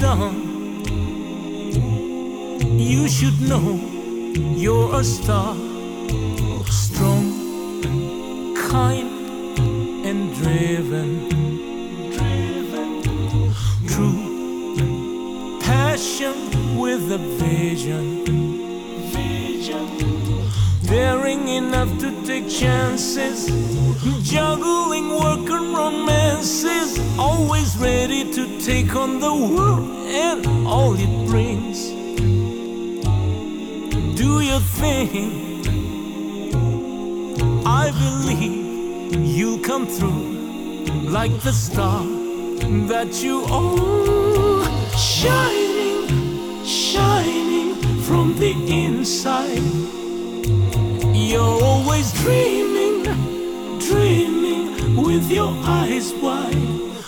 done you should know you're a star, strong, kind, and driven. True passion with a vision. Enough to take chances, juggling work and romances, always ready to take on the world and all it brings do your thing. I believe you'll come through like the star that you are. Shining, shining from the inside. You're always dreaming, dreaming with your eyes wide.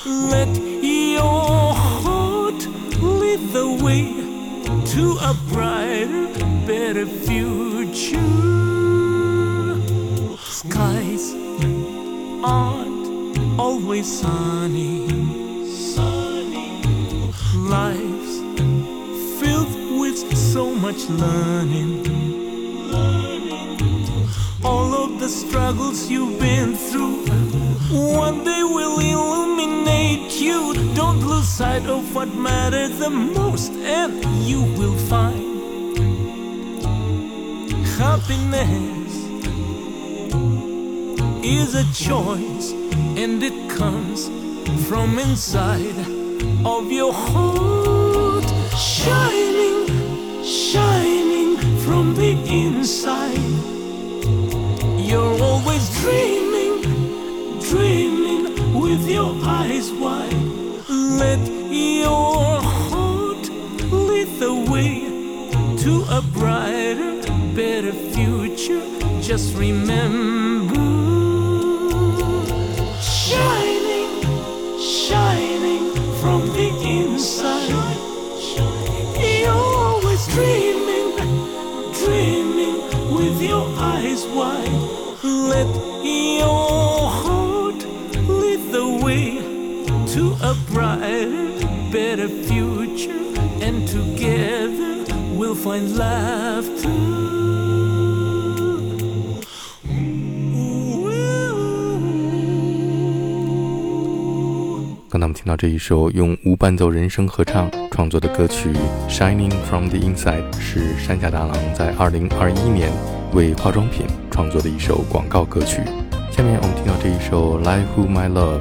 Let your heart lead the way to a brighter, better future. Skies aren't always sunny. Sunny. Lives filled with so much learning. The struggles you've been through, one day will illuminate you. Don't lose sight of what matters the most, and you will find happiness is a choice, and it comes from inside of your heart, shining, shining from the inside. You're always dreaming, dreaming with your eyes wide. Let your heart lead the way to a brighter, better future. Just remember, better future, and together we'll find laughter. 刚才我们听到这一首用无伴奏人声合唱创作的歌曲《Shining from the Inside》，是山下达郎在2021年为化妆品创作的一首广告歌曲。下面我们听到这一首《Lie Who My Love》，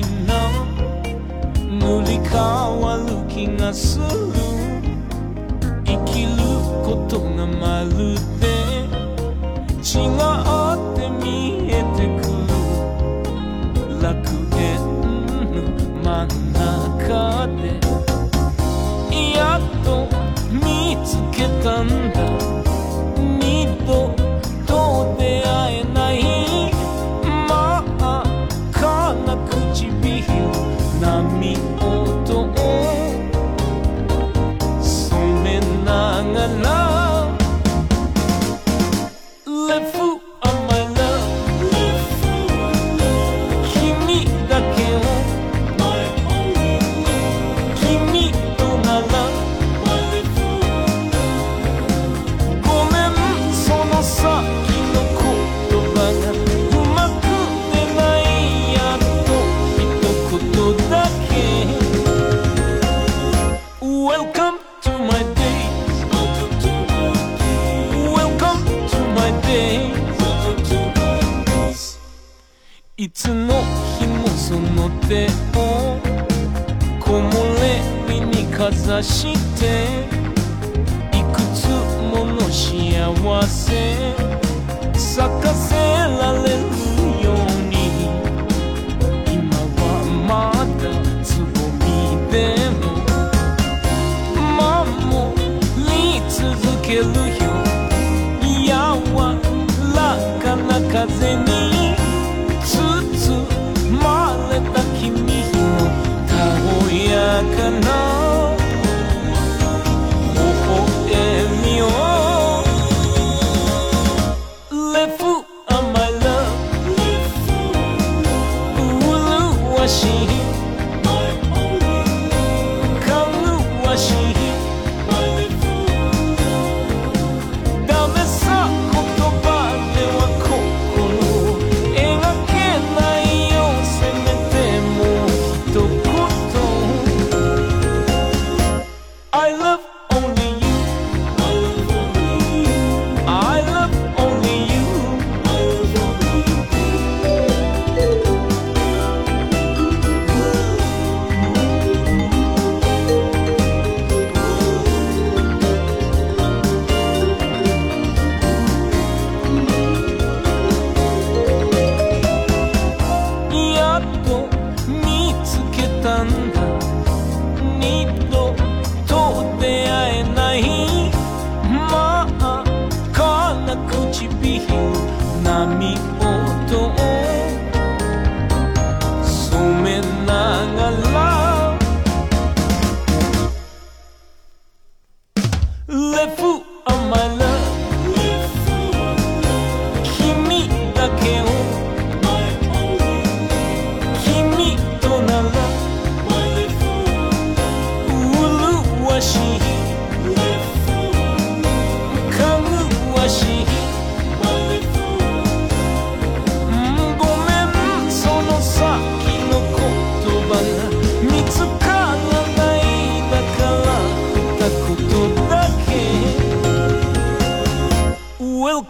塗り替わる気がする。生きることがまるで違って見えてくる。楽園の真ん中でやっと見つけたんだ。二度 angan lang.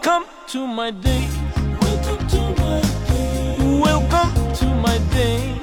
Welcome to my day. Welcome to my day. Welcome to my day.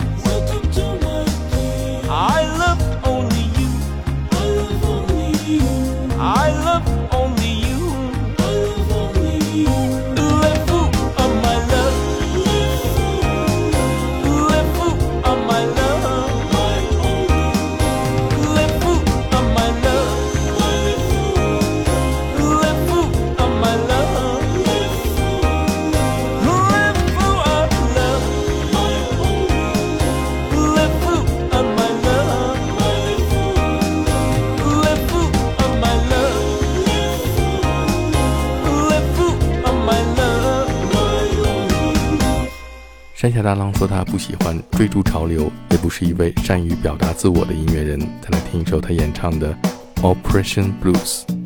天下大浪说他不喜欢追逐潮流也不是一位善于表达自我的音乐人。再来听一首他演唱的 oppression blues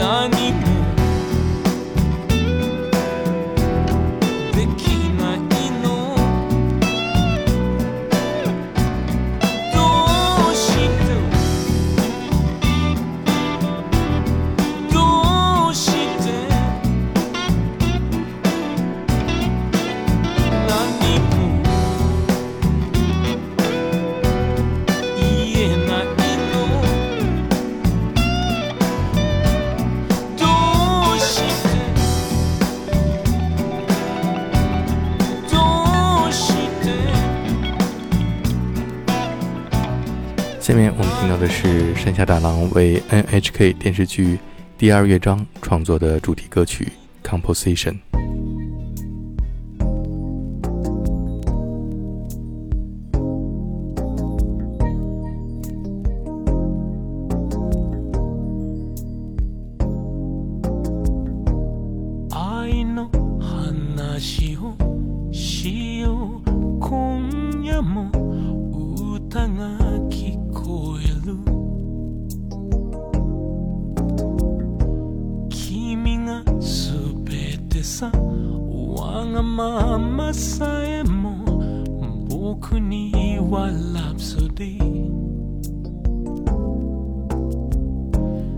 何か山下大郎为 NHK 电视剧《第二乐章》创作的主题歌曲 Composition。さわがままさえも僕にはラプソディ。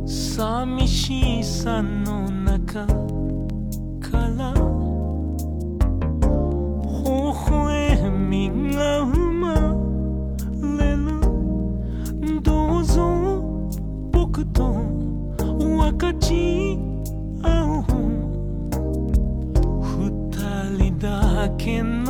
寂しさの中から微笑みが生まれる。どうぞ僕と。I cannot.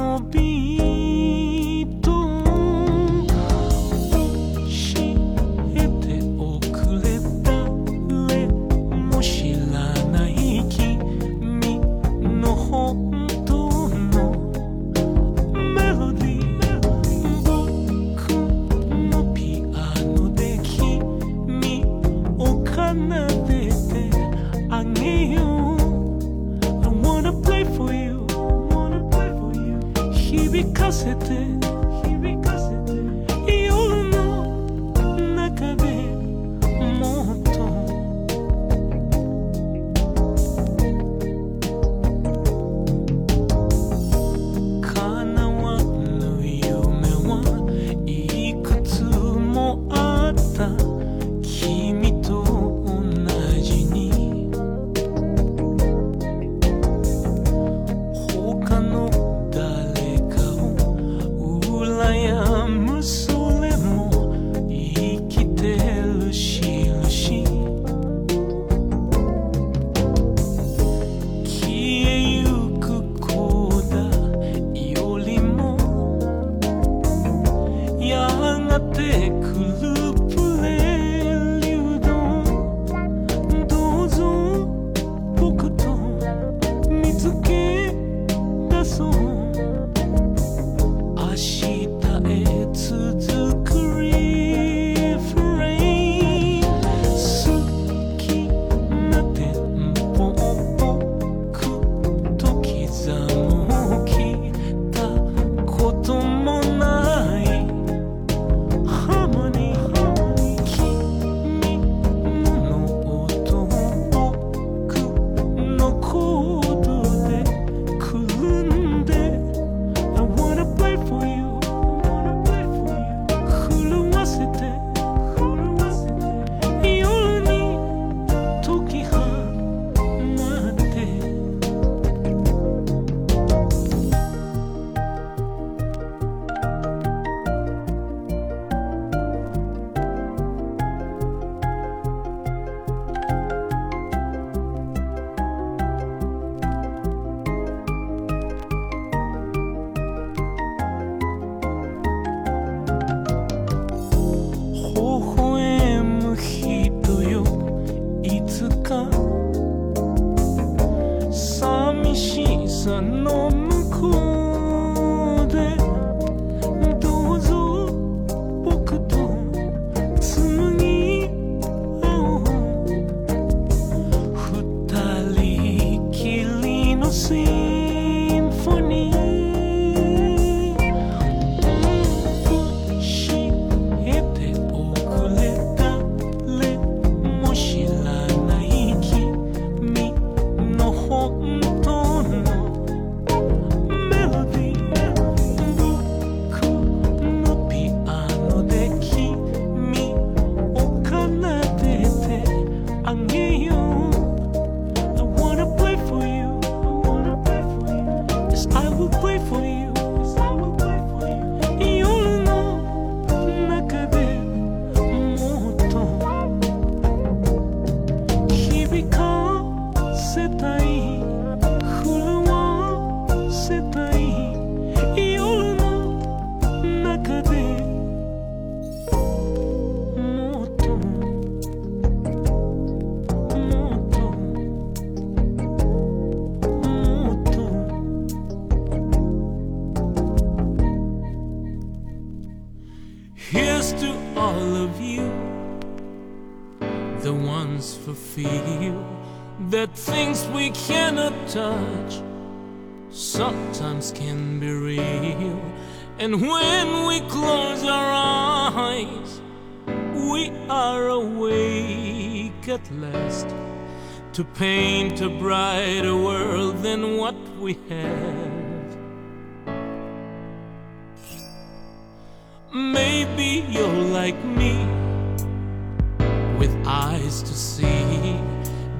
the ones fulfill that things we cannot touch sometimes can be real. And when we close our eyes, we are awake at last to paint a brighter world than what we have. Maybe you're like me eyes to see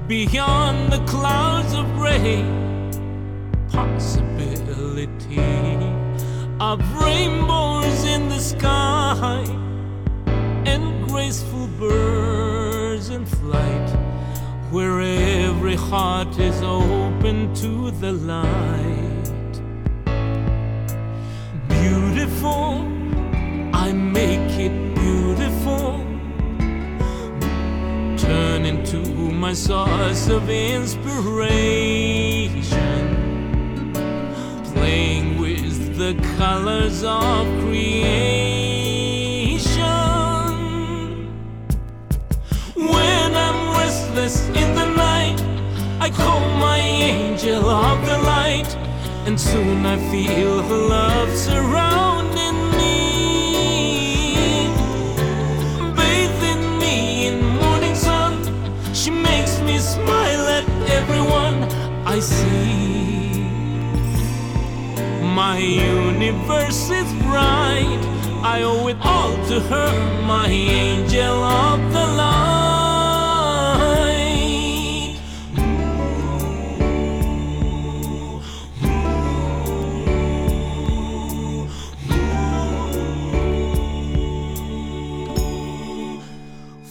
beyond the clouds of rain possibility of rainbows in the sky and graceful birds in flight where every heart is open to the light turn into my source of inspiration playing with the colors of creation. When I'm restless in the night, I call my angel of the light, and soon I feel her love surrounding smile at everyone I see. My universe is bright. I owe it all to her, my angel of the light.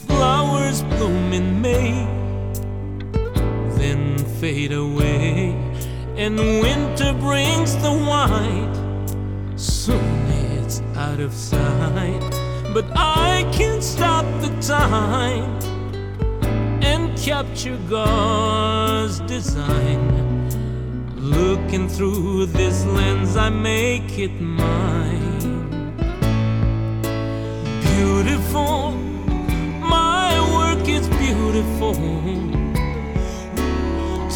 Flowers bloom in May, fade away and winter brings the white. Soon it's out of sight, but I can stop the time and capture God's design. Looking through this lens, I make it mine. Beautiful, my work is beautiful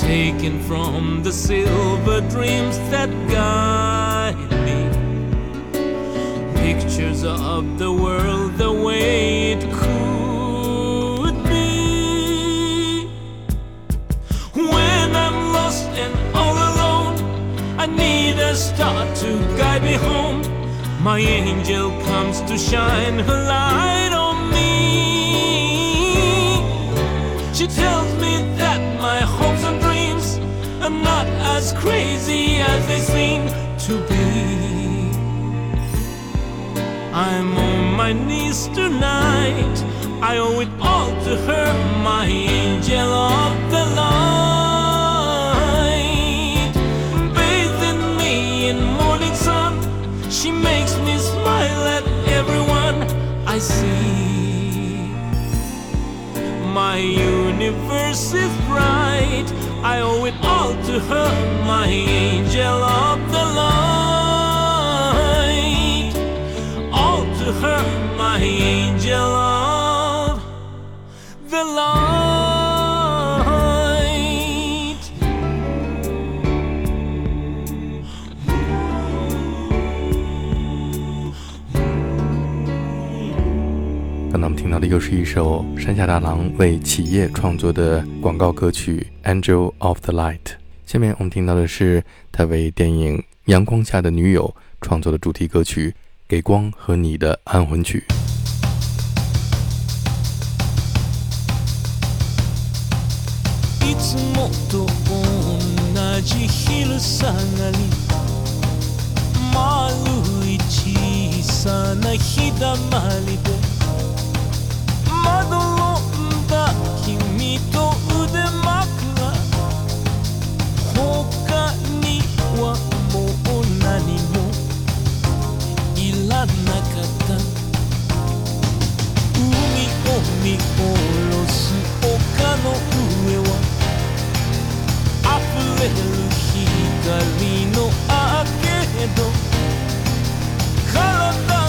taken from the silver dreams that guide me. Pictures of the world the way it could be. When I'm lost and all alone, I need a star to guide me home. My angel comes to shine her light on me. She tells as crazy as they seem to be. I'm on my knees tonight. I owe it all to her, my angel of the light. Bathing me in morning sun, she makes me smile at everyone I see. My universe is bright. I owe it all to her, my angel of the light. All to her, my angel 听到的又是一首山下达郎为企业创作的广告歌曲《Angel of the Light》。下面我们听到的是他为电影《阳光下的女友》创作的主题歌曲《给光和你的安魂曲》。いつもと同じ昼下がり丸い小さな日だまりで まどろんだ君と腕枕他にはもう何もいらなかった。海を見下ろす丘の上は溢れる光のアーケード体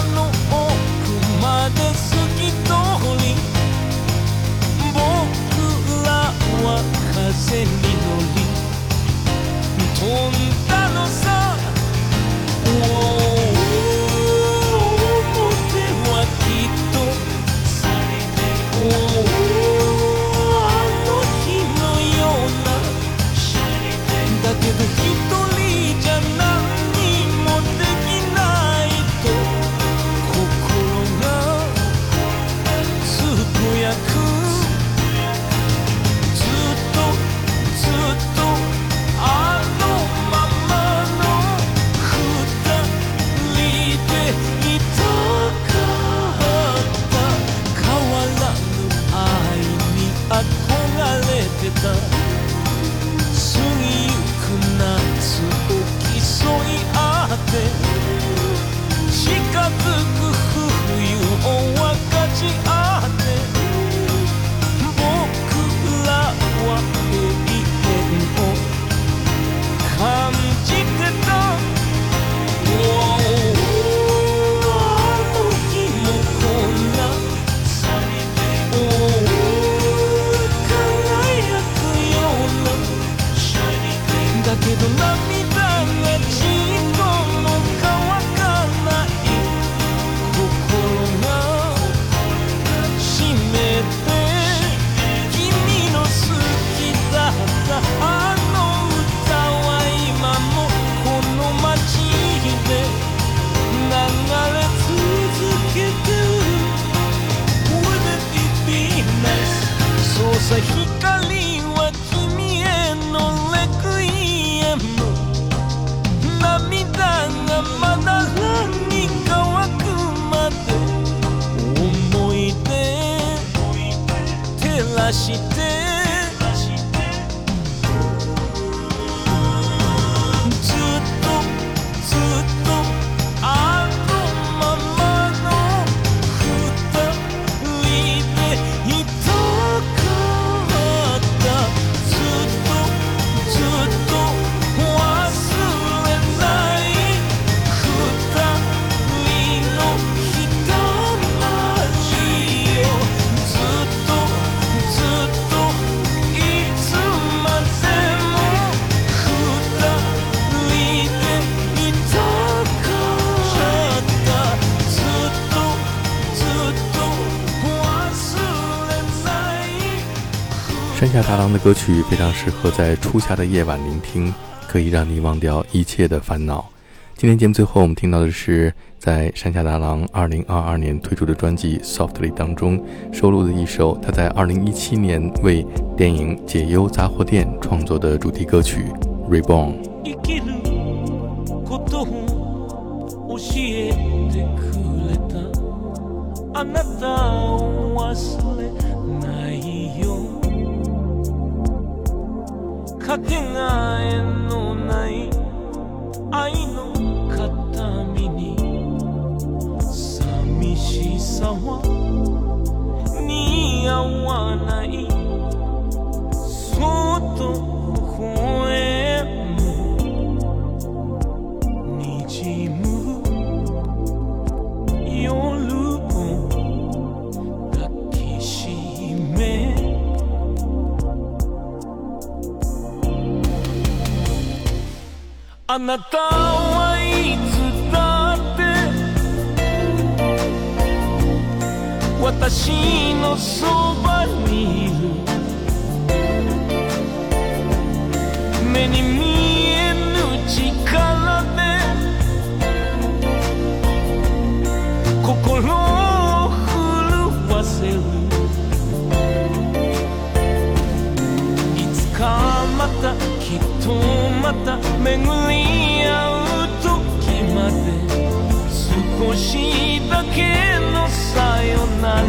flush 山下达郎的歌曲非常适合在初夏的夜晚聆听，可以让你忘掉一切的烦恼。今天节目最后，我们听到的是在山下达郎2022年推出的专辑《Softly》当中收录的一首他在2017年为电影《解忧杂货店》创作的主题歌曲《Reborn》。生きることを教えてくれたあなたを忘 かけがえのない愛の形見に寂しさは似合わない。あなたはいつだって私のそばにいる。目に見えぬ力で。心を震わせる。いつかまたきっとまた巡り合う時まで少しだけのさよなら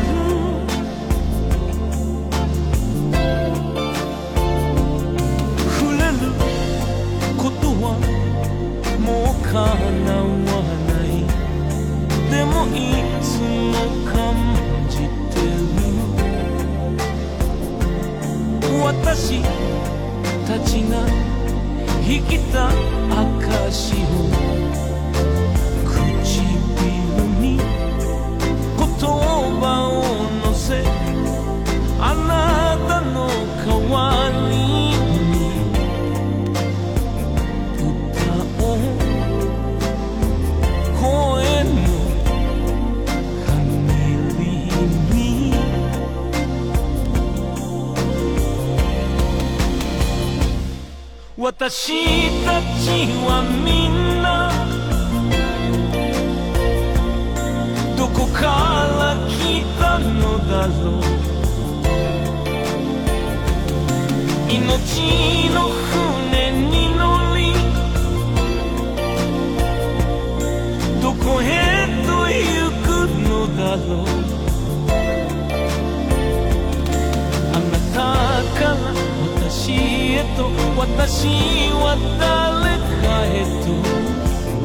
触れることはもう叶わない。でもい。つも感じてる私たちが生きた証を私たちはみんなどこから来たのだろう。命の船に乗りどこへと行くのだろう。あなたから私へと私は誰かへと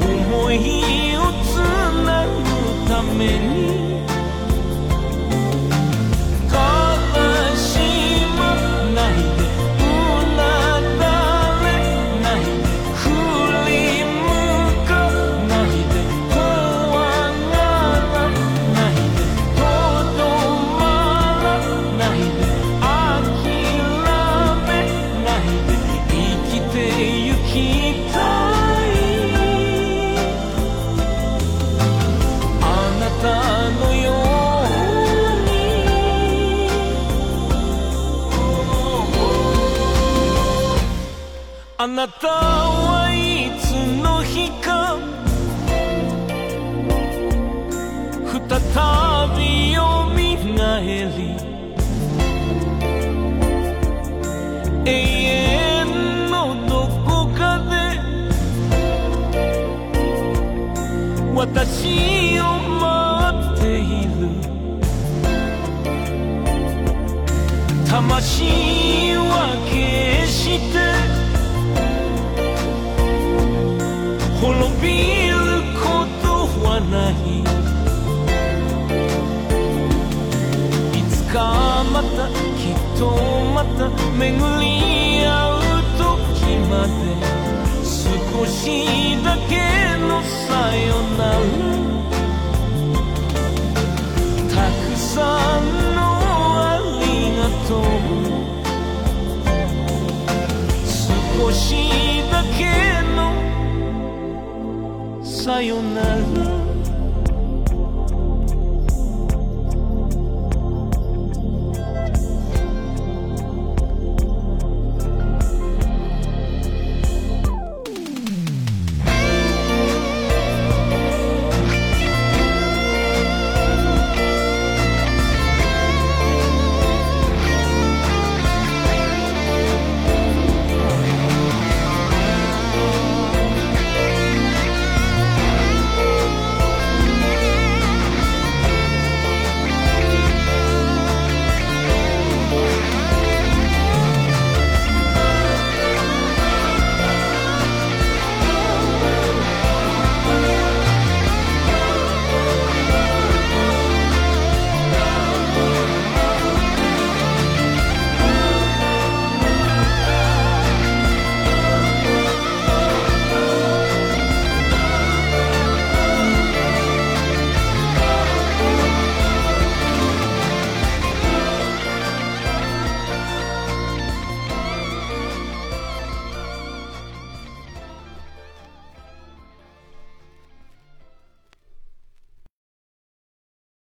思いをつなぐために魂は決して滅びることはない。いつかまたきっとまた巡り合う時まで少しだけのさよなら。少しだけのさよなら。